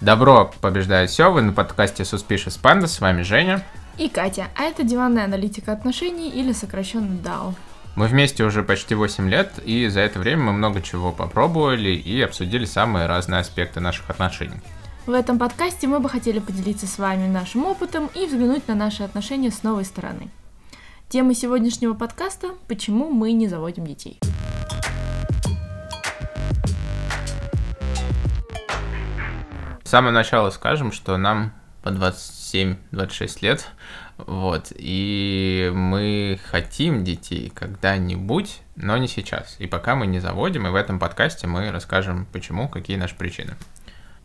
Добро побеждает все. Вы на подкасте Suspicious Panda. С вами Женя. И Катя. А это диванная аналитика отношений или сокращенно DAO. Мы вместе уже почти 8 лет, и за это время мы много чего попробовали и обсудили самые разные аспекты наших отношений. В этом подкасте мы бы хотели поделиться с вами нашим опытом и взглянуть на наши отношения с новой стороны. Тема сегодняшнего подкаста – почему мы не заводим детей. С самого начала скажем, что нам по 27-26 лет, вот, и мы хотим детей когда-нибудь, но не сейчас. И пока мы не заводим, и в этом подкасте мы расскажем, почему, какие наши причины.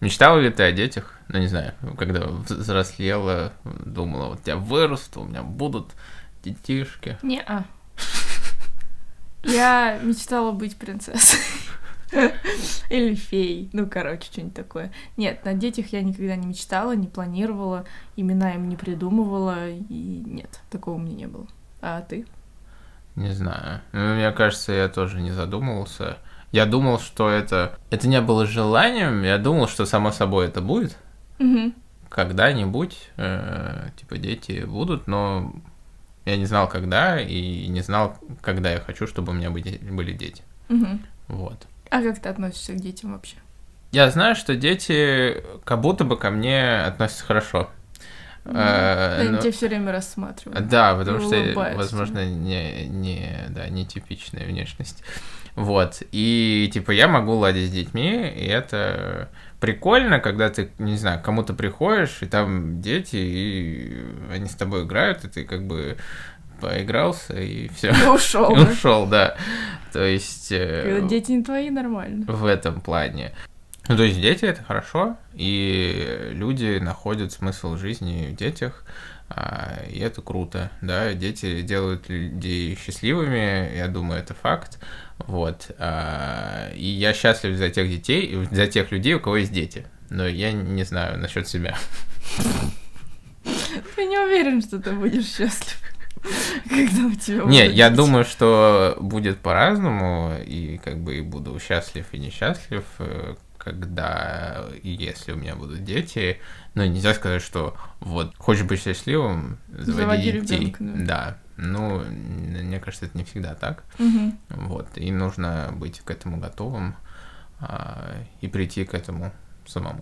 Мечтала ли ты о детях? Ну, не знаю, когда взрослела, думала, вот я вырасту, у меня будут детишки. Не-а. Я мечтала быть принцессой. Или фей. Ну, короче, что-нибудь такое. Нет, на детях я никогда не мечтала, не планировала, имена им не придумывала, и нет, такого у меня не было. А ты? Не знаю. Ну, мне кажется, я тоже не задумывался. Я думал, что это... Это не было желанием, я думал, что само собой это будет. Угу. Когда-нибудь, э, типа, дети будут, но я не знал, когда, и не знал, когда я хочу, чтобы у меня были, были дети. Угу. Вот. А как ты относишься к детям вообще? Я знаю, что дети как будто бы ко мне относятся хорошо. Э, Они но- тебя все время рассматривают. Да, потому что, улыбаются. возможно, не, не, да, нетипичная внешность. Вот. И, типа, я могу ладить с детьми, и это прикольно, когда ты, не знаю, кому-то приходишь, и там дети, и они с тобой играют, и ты как бы поигрался, и все. И ушел. Ушел, да. То есть... э, Когда дети не твои, нормально. в этом плане. Ну, то есть дети это хорошо, и люди находят смысл жизни в детях, а, и это круто, да, дети делают людей счастливыми, я думаю, это факт, вот, а, и я счастлив за тех детей, и за тех людей, у кого есть дети, но я не знаю насчет себя. Ты не уверен, что ты будешь счастлив, когда у тебя Не, я думаю, что будет по-разному, и как бы и буду счастлив и несчастлив, э, когда и если у меня будут дети. Но нельзя сказать, что вот хочешь быть счастливым, заводи, Заводи детей. ребёнка, да. да. Ну, мне кажется, это не всегда так. Мгм. Вот. И нужно быть к этому готовым а, и прийти к этому самому.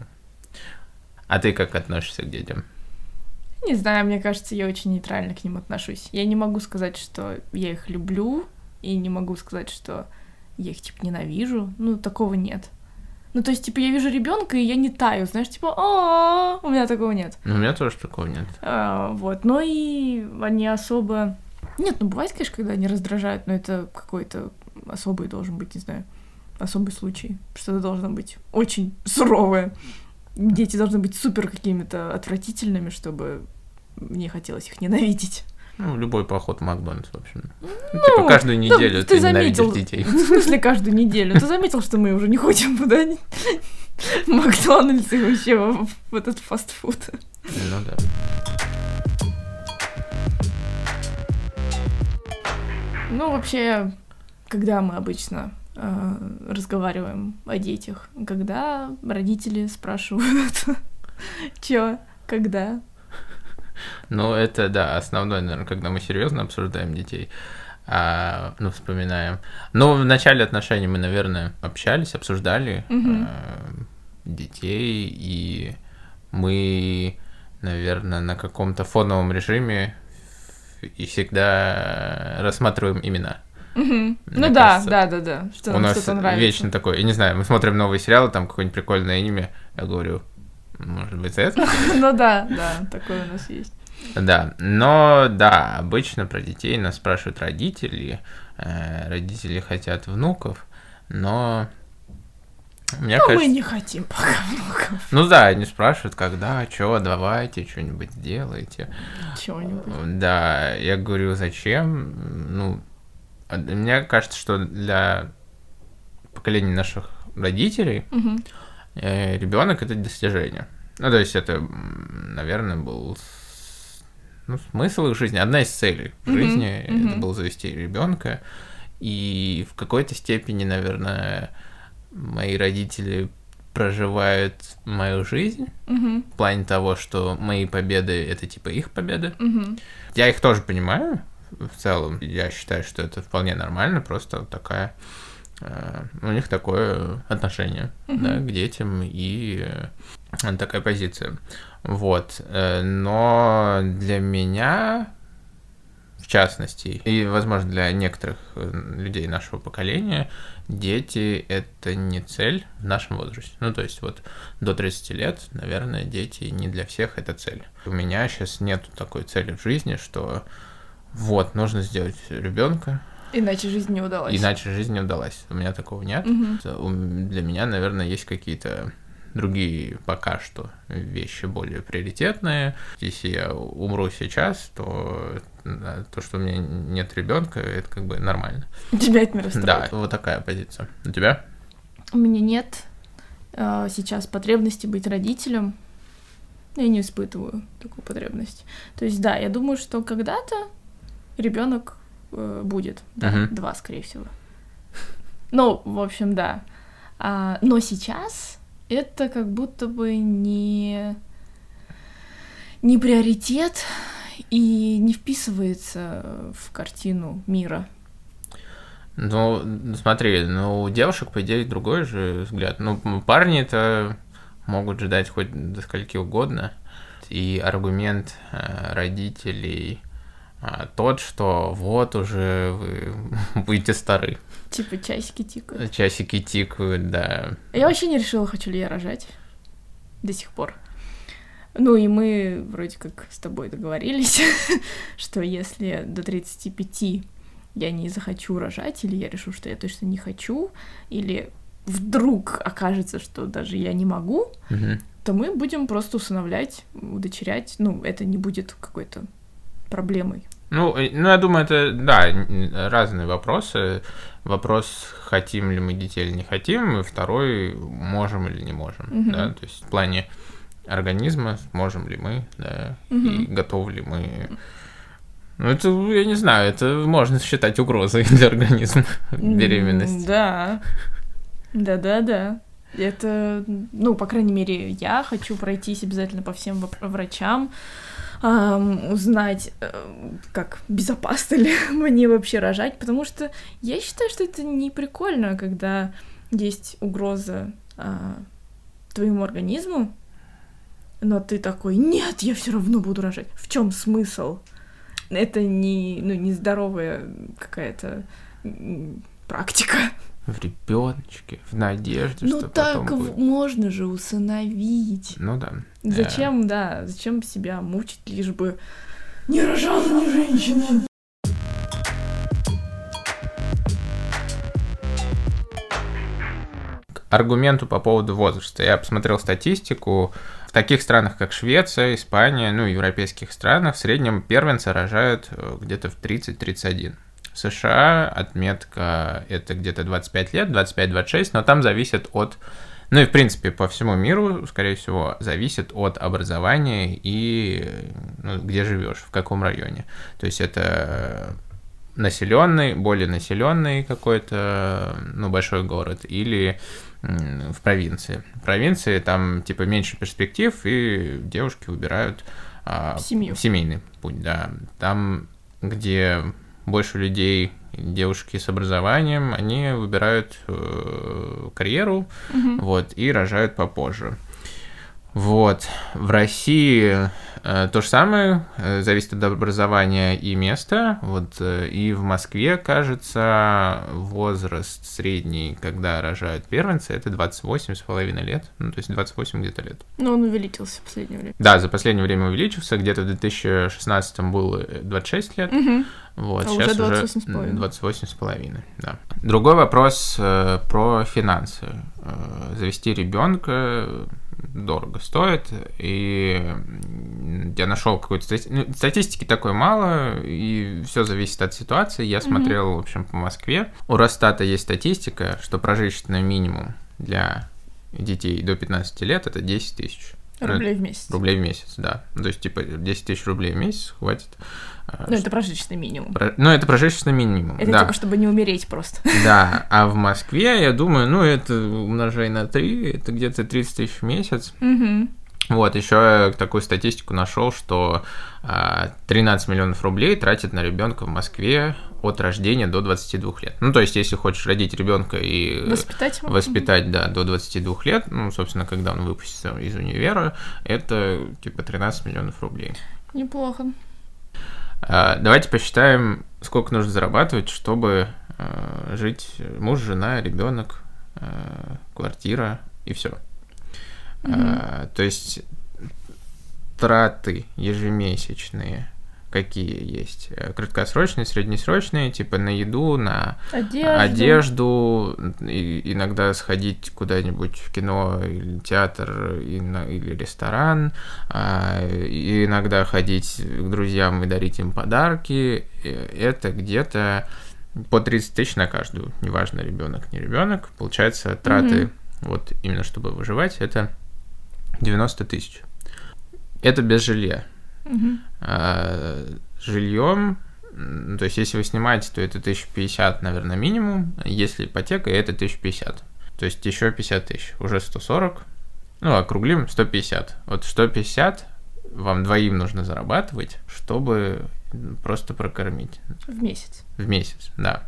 А ты как относишься к детям? Не знаю, мне кажется, я очень нейтрально к ним отношусь. Я не могу сказать, что я их люблю, и не могу сказать, что я их, типа, ненавижу. Ну, такого нет. Ну, то есть, типа, я вижу ребенка, и я не таю, знаешь, типа, а у меня такого нет. Ну, у меня тоже такого нет. А, Вот, но и они особо... Нет, ну, бывает, конечно, когда они раздражают, но это какой-то особый должен быть, не знаю, особый случай. Что-то должно быть очень суровое. Дети должны быть супер какими-то отвратительными, чтобы мне хотелось их ненавидеть. Ну, любой поход в Макдональдс, в общем. Ну, типа каждую неделю ты ты, ненавидишь заметил. детей. В смысле, каждую неделю. Ты заметил, что мы уже не ходим куда в Макдональдс и вообще в, в этот фастфуд. Ну да. Ну, вообще, когда мы обычно разговариваем о детях, когда родители спрашивают, чё, когда, Ну, это, да, основное, наверное, когда мы серьезно обсуждаем детей, а, ну, вспоминаем. Но в начале отношений мы, наверное, общались, обсуждали Мгм. а, детей, и мы, наверное, на каком-то фоновом режиме и всегда рассматриваем имена. Мне Ну да, кажется, да, да, да. Что У нам нас что-то нравится. вечно такое, я не знаю, мы смотрим новые сериалы, там какое-нибудь прикольное имя, я говорю, может быть, это? Ну да, да, такое у нас есть. Да, но да, обычно про детей нас спрашивают родители, э, родители хотят внуков, но мне Но мы кажется, не хотим пока внуков. ну да, они спрашивают, когда, что, давайте, что-нибудь сделайте. Чего-нибудь. Да, я говорю, зачем? Ну, мне кажется, что для поколения наших родителей Мгм. ребенок это достижение. Ну, то есть это, наверное, был ну, смысл их жизни, одна из целей Мгм, жизни, это мгм. было завести ребенка. И в какой-то степени, наверное, мои родители проживают мою жизнь Мгм. в плане того, что мои победы это типа их победы. Мгм. Я их тоже понимаю в целом. Я считаю, что это вполне нормально, просто такая э, у них такое отношение да, к детям и э, такая позиция. Вот. Э, Но для меня, в частности, и, возможно, для некоторых людей нашего поколения, дети — это не цель в нашем возрасте. Ну, то есть вот до 30 лет, наверное, дети не для всех это цель. У меня сейчас нету такой цели в жизни, что вот, нужно сделать ребенка, Иначе жизнь не удалась. иначе жизнь не удалась. У меня такого нет. Мгм. У- Для меня, наверное, есть какие-то другие пока что вещи более приоритетные. Если я умру сейчас, то то, что у меня нет ребенка, это как бы нормально. Тебя это не расстроит? Да, вот такая позиция. У тебя? У меня нет э, сейчас потребности быть родителем. Я не испытываю такую потребность. То есть, да, я думаю, что когда-то ребенок будет. Да, Мгм. два, скорее всего. Ну, в общем, да. А, но сейчас это как будто бы не, не приоритет и не вписывается в картину мира. Ну, смотри, ну, у девушек, по идее, другой же взгляд. Ну, парни-то могут ждать хоть до скольки угодно. И аргумент э, родителей э, тот, что вот уже вы будете стары. Типа часики тикают. Часики тикают, да. Я вообще не решила, хочу ли я рожать. До сих пор. Ну и мы вроде как с тобой договорились, что если до 35 я не захочу рожать, или я решу, что я точно не хочу, или вдруг окажется, что даже я не могу, Мгм. то мы будем просто усыновлять, удочерять. Ну, это не будет какой-то проблемой. Ну, э, ну, я думаю, это, да, разные вопросы. Вопрос, хотим ли мы детей или не хотим, и второй, можем или не можем, Мгм. да, то есть в плане организма, можем ли мы, да, и Мгм. готовы ли мы. Ну, это, я не знаю, это можно считать угрозой для организма, беременность. Да. Да-да-да. Это, ну, по крайней мере, я хочу пройтись обязательно по всем врачам, ам, узнать, э, как безопасно ли мне вообще рожать, потому что я считаю, что это не прикольно, когда есть угроза а, твоему организму, но ты такой, нет, я все равно буду рожать. В чем смысл? Это не, ну, нездоровая какая-то м, практика. В ребеночке, в надежде, Ну что так потом будет. можно же усыновить. Ну да. Зачем, да, зачем себя мучить, лишь бы не рожала ни женщина. аргументу по поводу возраста. Я посмотрел статистику. В таких странах, как Швеция, Испания, ну, европейских странах, в среднем первенцы рожают э, где-то в 30-31. В США отметка это где-то 25 лет, 25-26, но там зависит от... Ну и, в принципе, по всему миру, скорее всего, зависит от образования и ну, где живешь, в каком районе. То есть это населенный, более населенный какой-то, ну, большой город, или в провинции. В провинции там, типа, меньше перспектив, и девушки выбирают а, Семью. семейный путь, да. Там, где больше людей, девушки с образованием, они выбирают э, карьеру, Мгм. вот, и рожают попозже. Вот. В России э, то же самое, э, зависит от образования и места. Вот, э, и в Москве, кажется, возраст средний, когда рожают первенцы, это 28 с половиной лет. Ну, то есть 28 где-то лет. Но он увеличился в последнее время. Да, за последнее время увеличился. Где-то в 2016 было э, 26 лет. Мгм. Вот, А сейчас уже уже 28 с половиной. 28 с половиной, да. Другой вопрос э, про финансы. Э, завести ребенка дорого стоит, и я нашел какую-то стати- ну, статистики такой мало, и все зависит от ситуации. Я Мгм. смотрел, в общем, по Москве. У Росстата есть статистика, что прожиточный минимум для детей до 15 лет это 10 тысяч. Ну, Рублей в месяц. Рублей в месяц, да. То есть, типа, 10 тысяч рублей в месяц хватит э, Ну, это прожиточный минимум. про- ну, это прожиточный минимум, Это да. типа, чтобы не умереть просто. Да, а в Москве, я думаю, ну, это умножай на 3, это где-то 30 тысяч в месяц. Мгм. Вот, еще такую статистику нашел, что а, 13 миллионов рублей тратят на ребенка в Москве от рождения до 22 лет. Ну, то есть, если хочешь родить ребенка и Воспитать его? воспитать, да, до 22 лет, ну, собственно, когда он выпустится из универа, это типа 13 миллионов рублей. Неплохо. А, Давайте посчитаем, сколько нужно зарабатывать, чтобы а, жить муж, жена, ребенок, а, квартира и все. То есть траты ежемесячные какие есть? Э, Краткосрочные, среднесрочные, типа на еду, на Одежда. одежду, и- иногда сходить куда-нибудь в кино или театр и на- или ресторан, а, и иногда ходить к друзьям и дарить им подарки. Э, Это где-то по 30 тысяч на каждую, неважно, ребенок, не ребенок. Получается, траты, вот именно чтобы выживать, это 90 тысяч. Это без жилья. Мгм. А, жильем, м, то есть если вы снимаете, то это 1050, наверное, минимум. Если ипотека, это 1050. То есть еще 50 тысяч, уже 140. Ну, округлим, 150. Вот 150 вам двоим нужно зарабатывать, чтобы просто прокормить В месяц. в месяц, да.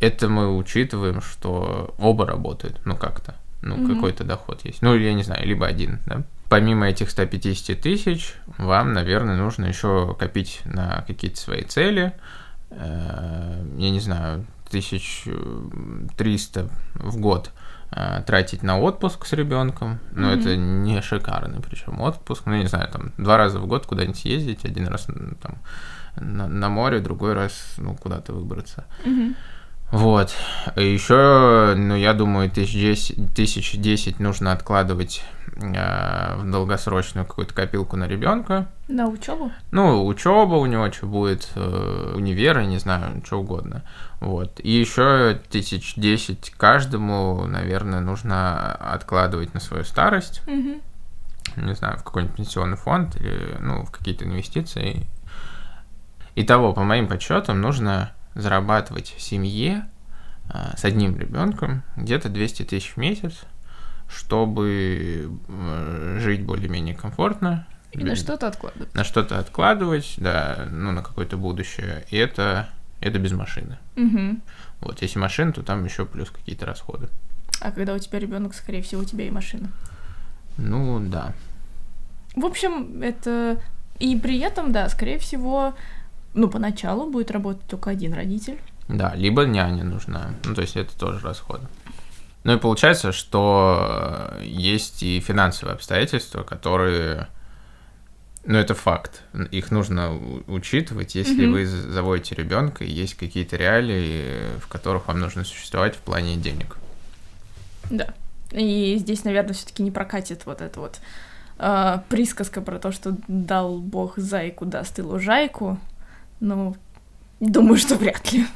Это мы учитываем, что оба работают, ну как-то, ну Мгм. какой-то доход есть. Ну, я не знаю, либо один, да. Помимо этих 150 тысяч, вам, наверное, нужно еще копить на какие-то свои цели. Э, Я не знаю, 1300 в год э, тратить на отпуск с ребенком, но Мгм. это не шикарный, причем отпуск, ну, не знаю, там, два раза в год куда-нибудь съездить, один раз там на, на море, другой раз, ну, куда-то выбраться. Мгм. Вот. Еще, ну, я думаю, тысяч десять, тысяч десять нужно откладывать э, в долгосрочную какую-то копилку на ребенка. На учебу? Ну, учеба у него что будет, э, универ, не знаю, что угодно. Вот. И еще тысяч десять каждому, наверное, нужно откладывать на свою старость. Мгм. Не знаю, в какой-нибудь пенсионный фонд или, ну, в какие-то инвестиции. Итого, по моим подсчетам, нужно зарабатывать в семье а, с одним ребенком где-то 200 тысяч в месяц, чтобы э, жить более-менее комфортно. И на что-то откладывать. на что-то откладывать, да, ну, на какое-то будущее. И это, это без машины. Мгм. Вот, если машина, то там еще плюс какие-то расходы. А когда у тебя ребенок, скорее всего, у тебя и машина. Ну, да. В общем, это... И при этом, да, скорее всего, ну, поначалу будет работать только один родитель. Да, либо няня нужна. Ну, то есть это тоже расходы. Ну и получается, что э, есть и финансовые обстоятельства, которые... Ну, это факт. Их нужно учитывать, если Мгм. вы заводите ребенка, и есть какие-то реалии, в которых вам нужно существовать в плане денег. Да. И здесь, наверное, все-таки не прокатит вот эта вот э, присказка про то, что дал бог зайку, даст и лужайку. Ну, думаю, что вряд ли.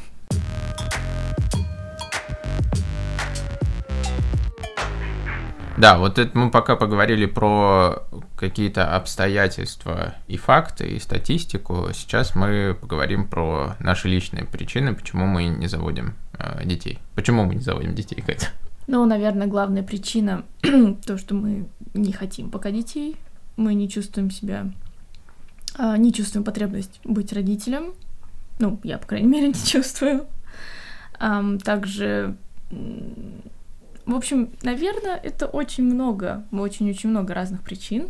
Да, вот это мы пока поговорили про какие-то обстоятельства и факты, и статистику. Сейчас мы поговорим про наши личные причины, почему мы не заводим э, детей. Почему мы не заводим детей, Катя? Ну, наверное, главная причина то, что мы не хотим пока детей. Мы не чувствуем себя, не чувствуем потребность быть родителем. Ну, я, по крайней мере, не чувствую. Также, в общем, наверное, это очень много, очень-очень много разных причин.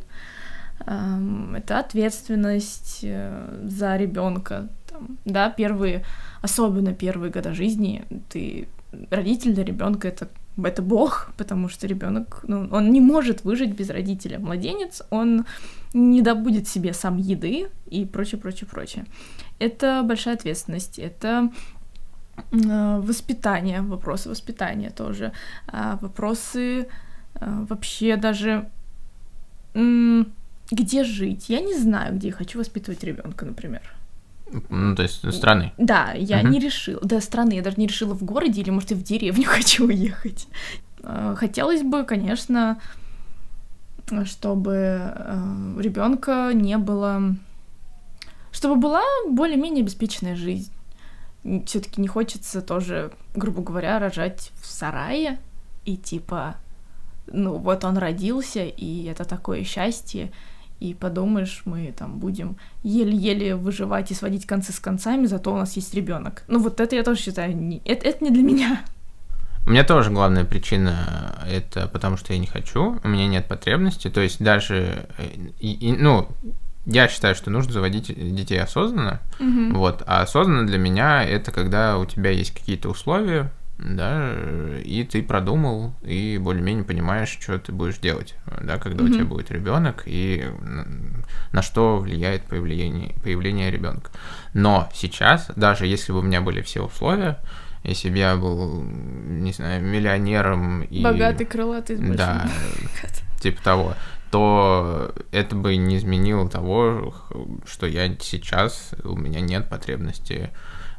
Это ответственность э, за ребенка. Да, первые, особенно первые года жизни, ты родитель для ребенка это это бог, потому что ребенок, ну, он не может выжить без родителя. Младенец, он не добудет себе сам еды и прочее, прочее, прочее. Это большая ответственность, это э, воспитание, вопросы воспитания тоже, а, вопросы э, вообще даже где жить. Я не знаю, где я хочу воспитывать ребенка, например. Ну, то есть страны. Да, я Мгм. не решила. Да, страны, я даже не решила в городе или, может, и в деревню хочу уехать. Э, Хотелось бы, конечно, чтобы ребенка не было чтобы была более-менее обеспеченная жизнь. Все-таки не хочется тоже, грубо говоря, рожать в сарае и типа, ну вот он родился, и это такое счастье, и подумаешь, мы там будем еле-еле выживать и сводить концы с концами, зато у нас есть ребенок. Ну вот это я тоже считаю, не, это, это не для меня. У меня тоже главная причина это потому, что я не хочу, у меня нет потребности. То есть даже, э, и, и, ну, я считаю, что нужно заводить детей осознанно. Мгм. Вот, а осознанно для меня это когда у тебя есть какие-то условия, да, и ты продумал и более-менее понимаешь, что ты будешь делать, да, когда у Мгм. тебя будет ребенок и на- что влияет появление, появление ребенка. Но сейчас, даже если бы у меня были все условия, если бы я был, не знаю, миллионером и... Богатый, крылатый, большим Да, типа того, то это бы не изменило того, что я сейчас, у меня нет потребности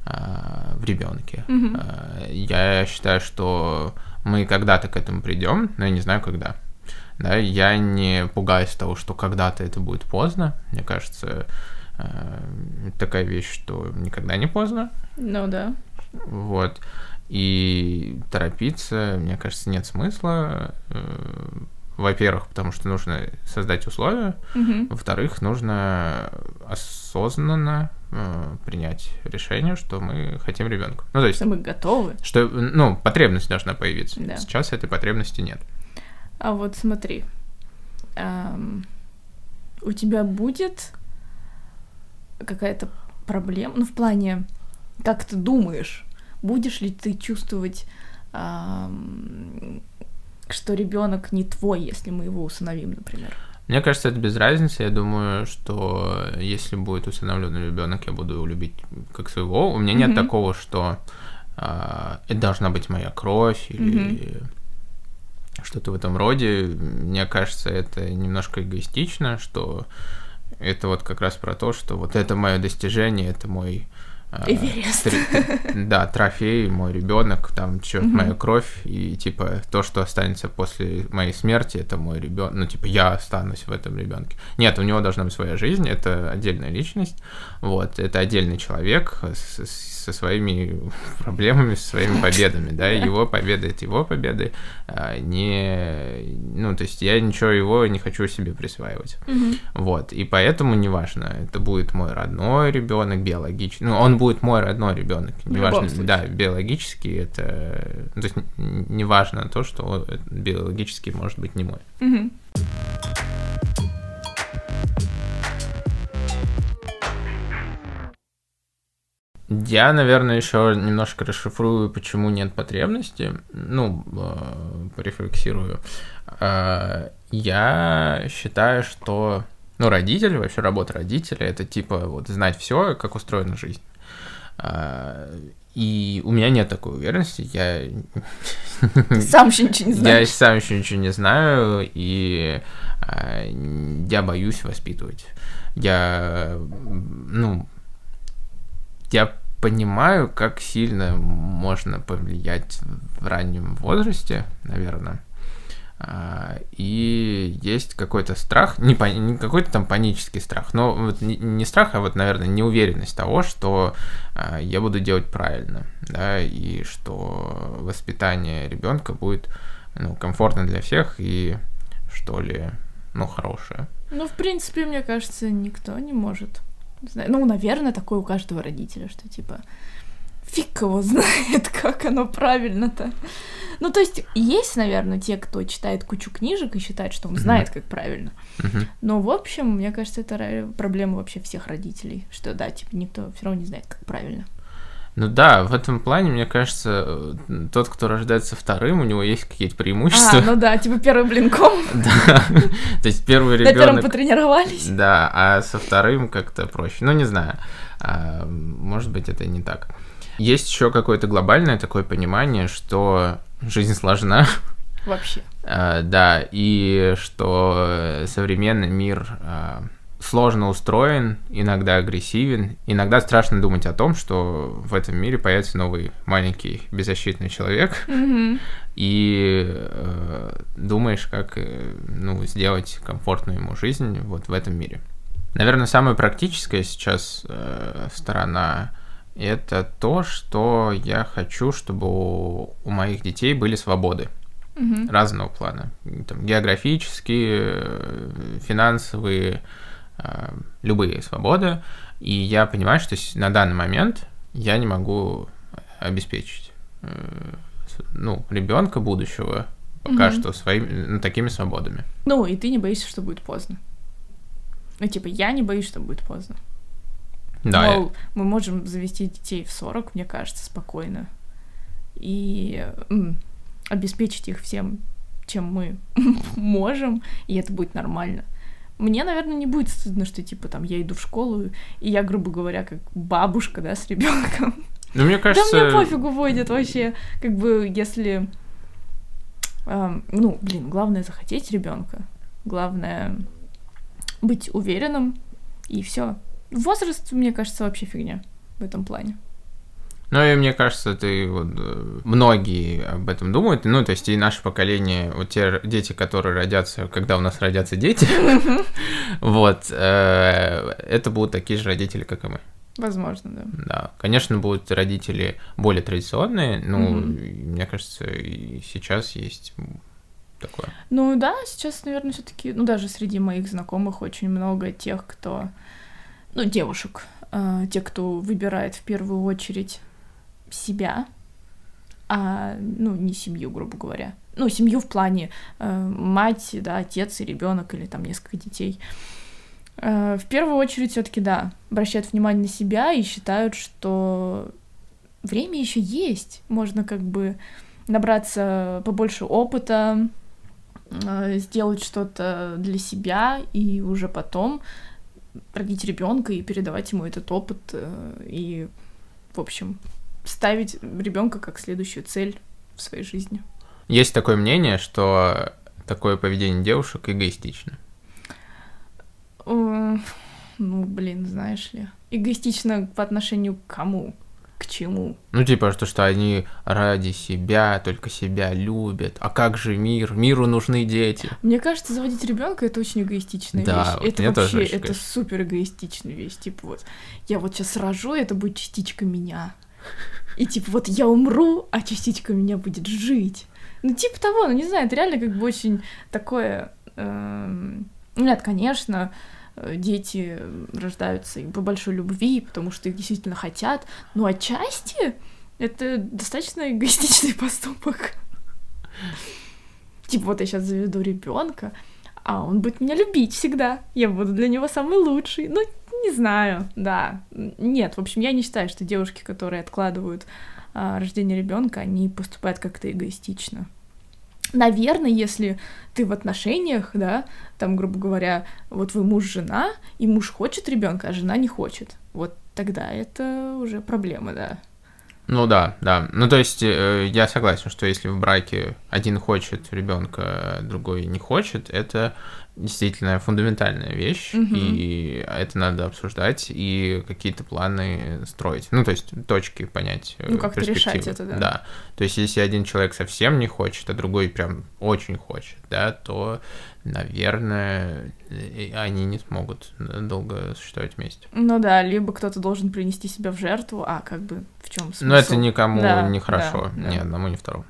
в ребенке. Мгм. Я считаю, что мы когда-то к этому придем, но я не знаю когда. Да, я не пугаюсь того, что когда-то это будет поздно. Мне кажется, а, такая вещь, что никогда не поздно. Ну да. Вот. И торопиться, мне кажется, нет смысла. Во-первых, потому что нужно создать условия. Мгм. Во-вторых, нужно осознанно э, принять решение, что мы хотим ребенка. Ну, то есть, Что мы готовы. что, ну, потребность должна появиться. Да. Сейчас этой потребности нет. А вот смотри, ам, у тебя будет какая-то проблема, ну в плане, как ты думаешь, будешь ли ты чувствовать, ам, что ребенок не твой, если мы его усыновим, например? Мне кажется, это без разницы. Я думаю, что если будет усыновленный ребенок, я буду его любить как своего. У меня нет Мгм. такого, что а, это должна быть моя кровь или что-то в этом роде. Мне кажется, это немножко эгоистично, что это вот как раз про то, что вот это мое достижение, это мой Эверест. тр- Да, трофей, мой ребенок, там что, моя кровь, и типа то, что останется после моей смерти, это мой ребенок. Ну, типа, я останусь в этом ребенке. Нет, у него должна быть своя жизнь, это отдельная личность. Вот, это отдельный человек с- с- со своими проблемами, со своими победами, да, его победы это его победы, а не, ну, то есть я ничего его не хочу себе присваивать. Мгм. Вот, и поэтому неважно, это будет мой родной ребенок, биологический, ну, он будет мой родной ребенок, неважно, да, биологически это, то есть неважно то, что он биологически может быть не мой. Мгм. Я, наверное, еще немножко расшифрую, почему нет потребности. Ну, э, порефлексирую. Э, Я считаю, что ну, родители, вообще работа родителя, это типа вот знать все, как устроена жизнь. Э, И у меня нет такой уверенности. Я сам еще ничего не я знаешь. сам еще ничего не знаю, и я боюсь воспитывать. Я, ну, я понимаю, как сильно можно повлиять в раннем возрасте, наверное. А, И есть какой-то страх, не, пани- не какой-то там панический страх, но вот не, страх, а вот, наверное, неуверенность того, что а, я буду делать правильно, да, и что воспитание ребенка будет ну, комфортно для всех и что ли, ну, хорошее. Ну, в принципе, мне кажется, никто не может. Знаю. Ну, наверное, такое у каждого родителя, что типа фиг его знает, как оно правильно-то. Ну, то есть, есть, наверное, те, кто читает кучу книжек и считает, что он знает, как правильно. Но, в общем, мне кажется, это проблема вообще всех родителей, что, да, типа, никто все равно не знает, как правильно. Ну да, в этом плане, мне кажется, э, тот, кто рождается вторым, у него есть какие-то преимущества. А, ну да, типа, первый блинком, Да. То есть первый на первом ребенок. потренировались. Да, а со вторым как-то проще. Ну, не знаю. А, Может быть, это не так. Есть еще какое-то глобальное такое понимание, что жизнь сложна, Вообще. а, да, и что современный мир а, сложно устроен, иногда агрессивен, иногда страшно думать о том, что в этом мире появится новый маленький беззащитный человек, Мгм. и э, думаешь, как э, ну, сделать комфортную ему жизнь вот в этом мире. Наверное, самая практическая сейчас э, сторона это то, что я хочу, чтобы у, у моих детей были свободы Мгм. разного плана. Там, географические, э, финансовые, любые свободы. И я понимаю, что на данный момент я не могу обеспечить э, ну, ребенка будущего пока Мгм. что своими ну, такими свободами. Ну, и ты не боишься, что будет поздно. Ну, типа, я не боюсь, что будет поздно. Да, Мол, мы можем завести детей в 40, мне кажется, спокойно. И м, обеспечить их всем, чем мы можем, и это будет нормально. Мне, наверное, не будет стыдно, что, типа, там, я иду в школу, и я, грубо говоря, как бабушка, да, с ребенком. ну мне кажется... Да мне пофигу будет вообще, как бы, если... эм, ну, блин, главное захотеть ребенка. Главное быть уверенным, и все. Возраст, мне кажется, вообще фигня в этом плане. Ну и мне кажется, ты вот э, многие об этом думают. Ну, то есть и наше поколение, вот те дети, которые родятся, когда у нас родятся дети, вот, э, это будут такие же родители, как и мы. Возможно, да. Да, конечно, будут родители более традиционные, ну, Мгм. и мне кажется, и сейчас есть такое. Ну да, сейчас, наверное, все-таки, ну даже среди моих знакомых очень много тех, кто, ну девушек, э, те, кто выбирает в первую очередь себя, а ну не семью, грубо говоря. Ну семью в плане э, мать, да, отец и ребенок или там несколько детей. Э, в первую очередь все-таки да, обращают внимание на себя и считают, что время еще есть, можно как бы набраться побольше опыта, э, сделать что-то для себя и уже потом родить ребенка и передавать ему этот опыт э, и, в общем, ставить ребенка как следующую цель в своей жизни. Есть такое мнение, что такое поведение девушек эгоистично. Ну, блин, знаешь ли, эгоистично по отношению к кому? К чему? Ну, типа, что, что они ради себя, только себя любят. А как же мир? Миру нужны дети. Мне кажется, заводить ребенка это очень эгоистичная Да, вещь. вот это тоже вообще очень это супер эгоистичная вещь. Типа вот я вот сейчас рожу, это будет частичка меня. И типа вот я умру, а частичка меня будет жить. Ну типа того, ну не знаю, это реально как бы очень такое. эм, Нет, конечно, э, дети рождаются по большой любви, потому что их действительно хотят, но отчасти это достаточно эгоистичный поступок. Типа, вот я сейчас заведу ребенка, а он будет меня любить всегда. Я буду для него самый лучший. Ну, не знаю, да. Нет, в общем, я не считаю, что девушки, которые откладывают а, рождение ребенка, они поступают как-то эгоистично. Наверное, если ты в отношениях, да, там, грубо говоря, вот вы муж-жена, и муж хочет ребенка, а жена не хочет, вот тогда это уже проблема, да. Ну да, да. Ну то есть э, я согласен, что если в браке один хочет ребенка, а другой не хочет, это действительно фундаментальная вещь, Мгм. и это надо обсуждать и какие-то планы строить. Ну то есть точки понять. э, Ну, как-то решать это, да. Да. То есть если один человек совсем не хочет, а другой прям очень хочет, да, то, наверное, э, они не смогут долго существовать вместе. Ну да, либо кто-то должен принести себя в жертву, а как бы в чем смысл? Но это никому Да, не хорошо, да, ни да. одному, ни второму.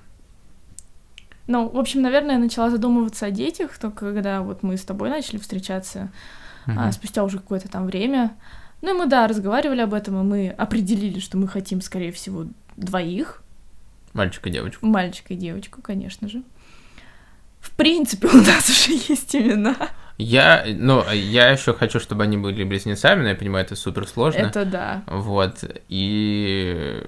Ну, в общем, наверное, я начала задумываться о детях, только когда вот мы с тобой начали встречаться, а, Мгм. спустя уже какое-то там время. Ну и мы, да, разговаривали об этом, и мы определили, что мы хотим, скорее всего, двоих, Мальчик и девочка. мальчика и девочку, конечно же. В принципе, у нас уже есть имена. Я, ну, я еще хочу, чтобы они были близнецами, но я понимаю, это супер сложно. Это да. Вот, и,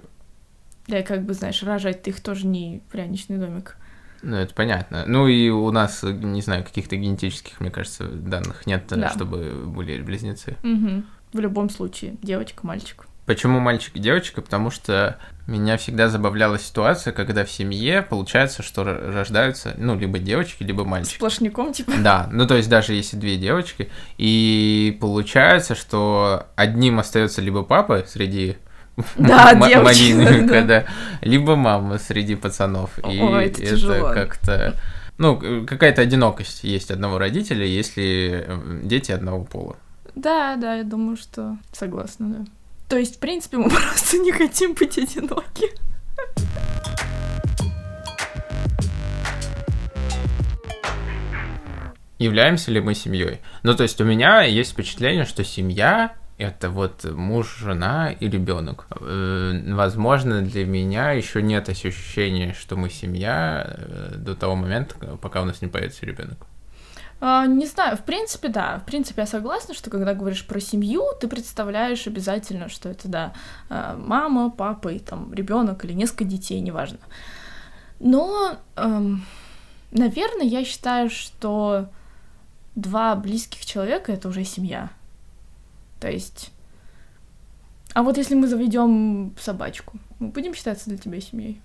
Да, как бы, знаешь, рожать ты их тоже не пряничный домик. Ну, это понятно. Ну, и у нас, не знаю, каких-то генетических, мне кажется, данных нет, Да. чтобы были близнецы. Мгм. В любом случае, девочка, мальчик. Почему мальчик и девочка? Потому что меня всегда забавляла ситуация, когда в семье получается, что рождаются, ну, либо девочки, либо мальчики. Сплошняком, типа. Да, ну то есть даже если две девочки, и получается, что одним остается либо папа среди Да, м- девочки, малинника, да. либо мама среди пацанов. И это как-то, ну, какая-то одинокость есть одного родителя, если э, дети одного пола. Да, да, я думаю, что согласна, да. То есть, в принципе, мы просто не хотим быть одиноки. Являемся ли мы семьей? Ну, то есть у меня есть впечатление, что семья это вот муж, жена и ребенок. Э, возможно, для меня еще нет ощущения, что мы семья э, до того момента, пока у нас не появится ребенок. А, не знаю, в принципе, да. В принципе, я согласна, что когда говоришь про семью, ты представляешь обязательно, что это, да, а, мама, папа и там ребенок или несколько детей, неважно. Но, эм, наверное, я считаю, что два близких человека это уже семья. То есть. А вот если мы заведем собачку, мы будем считаться для тебя семьей?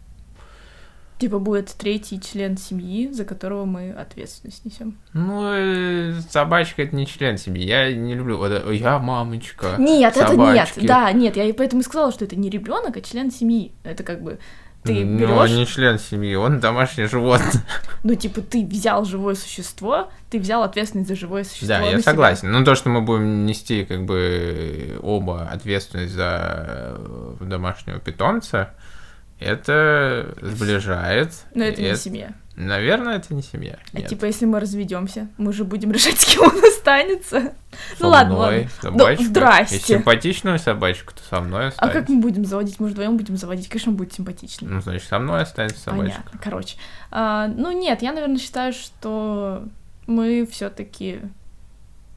Типа будет третий член семьи, за которого мы ответственность несем. Ну, э, собачка это не член семьи. Я не люблю. Вот, э, я мамочка. Нет, собачки. это нет. Да, нет, я поэтому и сказала, что это не ребенок, а член семьи. Это как бы ты берешь... Ну, он не член семьи, он домашнее животное. Ну, типа, ты взял живое существо, ты взял ответственность за живое существо. Да, я согласен. Ну, то, что мы будем нести, как бы, оба ответственность за э, домашнего питомца, это сближает. Но это не семья. Наверное, это не семья. А Нет. типа, если мы разведемся, мы же будем решать, с кем он останется. Со ну ладно, ладно. Собачка. Здрасте. Если симпатичную собачку, то со мной останется. А как мы будем заводить? Мы вдвоем будем заводить. Конечно, он будет симпатичный. Ну, значит, со мной останется собачка. Понятно. Короче. А, ну нет, я, наверное, считаю, что мы все-таки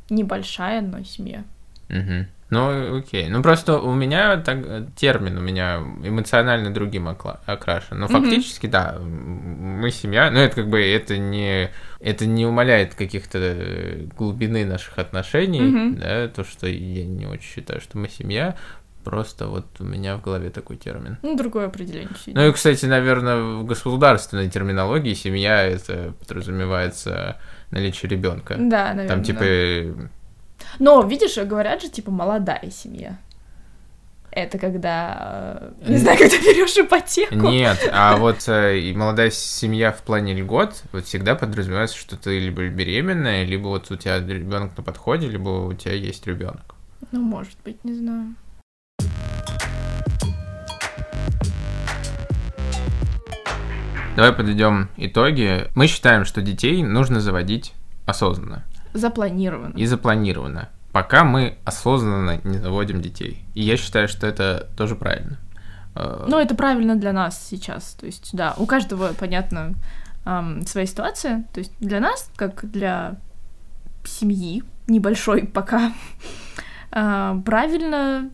небольшая, но семья. Угу. Ну, окей. Ну, просто у меня так, термин у меня эмоционально другим окрашен. Но mm-hmm. фактически, да, мы семья. Но это как бы это не, это не умаляет каких-то глубины наших отношений, mm-hmm. да, то, что я не очень считаю, что мы семья. Просто вот у меня в голове такой термин. Ну, другое определение. Ну и, кстати, наверное, в государственной терминологии семья это подразумевается наличие ребенка. Да, наверное. Там типа да но, видишь, говорят же, типа, молодая семья. Это когда, э, не знаю, когда берешь ипотеку. Нет, а вот э, молодая семья в плане льгот, вот всегда подразумевается, что ты либо беременная, либо вот у тебя ребенок на подходе, либо у тебя есть ребенок. Ну, может быть, не знаю. Давай подведем итоги. Мы считаем, что детей нужно заводить осознанно. Запланировано. И запланировано. Пока мы осознанно не заводим детей. И я считаю, что это тоже правильно. Э, ну, это правильно для нас сейчас. То есть, да, у каждого, понятно, своя ситуация. То есть для нас, как для семьи, небольшой пока, э, правильно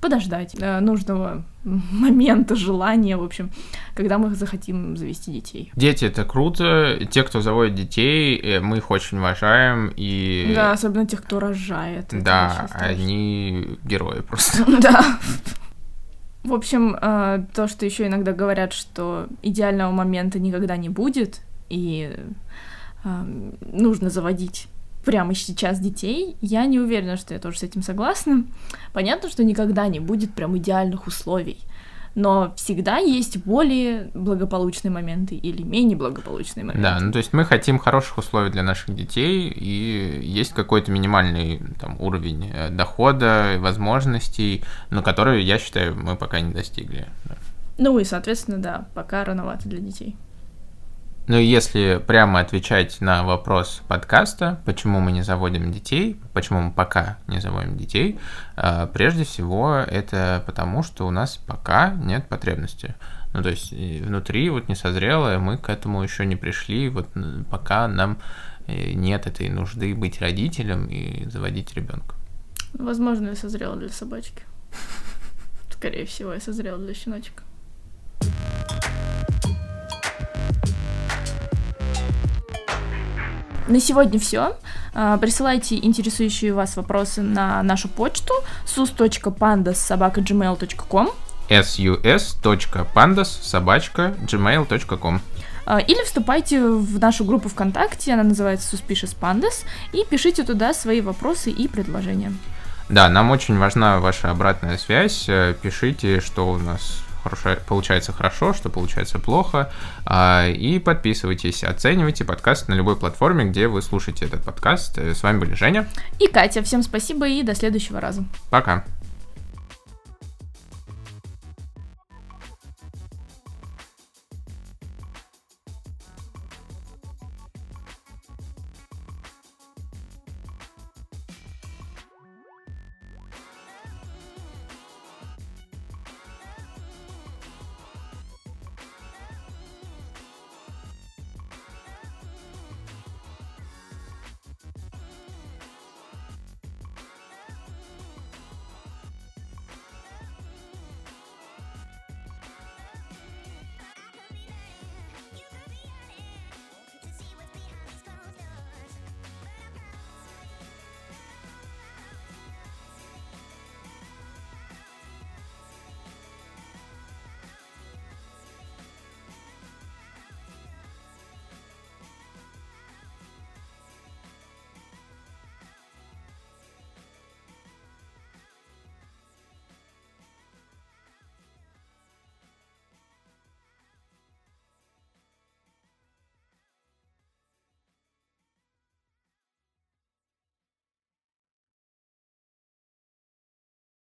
подождать э, нужного момента, желания, в общем, когда мы захотим завести детей. Дети это круто, те, кто заводит детей, э, мы их очень уважаем и. Да, особенно тех, кто рожает. Да, они герои просто. Да. В общем, э, то, что еще иногда говорят, что идеального момента никогда не будет, и нужно заводить прямо сейчас детей, я не уверена, что я тоже с этим согласна. Понятно, что никогда не будет прям идеальных условий, но всегда есть более благополучные моменты или менее благополучные моменты. Да, ну то есть мы хотим хороших условий для наших детей, и есть какой-то минимальный там, уровень э, дохода, возможностей, но который, я считаю, мы пока не достигли. Ну и, соответственно, да, пока рановато для детей. Ну, если прямо отвечать на вопрос подкаста, почему мы не заводим детей, почему мы пока не заводим детей, а, прежде всего это потому, что у нас пока нет потребности. Ну, то есть внутри вот не созрело, мы к этому еще не пришли, вот пока нам э, нет этой нужды быть родителем и заводить ребенка. Возможно, я созрела для собачки. Скорее всего, я созрела для щеночка. На сегодня все. А, присылайте интересующие вас вопросы на нашу почту sus.pandas.gmail.com sus.pandas.gmail.com а, или вступайте в нашу группу ВКонтакте, она называется Suspicious Pandas, и пишите туда свои вопросы и предложения. Да, нам очень важна ваша обратная связь. Пишите, что у нас хорошо, получается хорошо, что получается плохо. А, и подписывайтесь, оценивайте подкаст на любой платформе, где вы слушаете этот подкаст. С вами были Женя. И Катя. Всем спасибо и до следующего раза. Пока.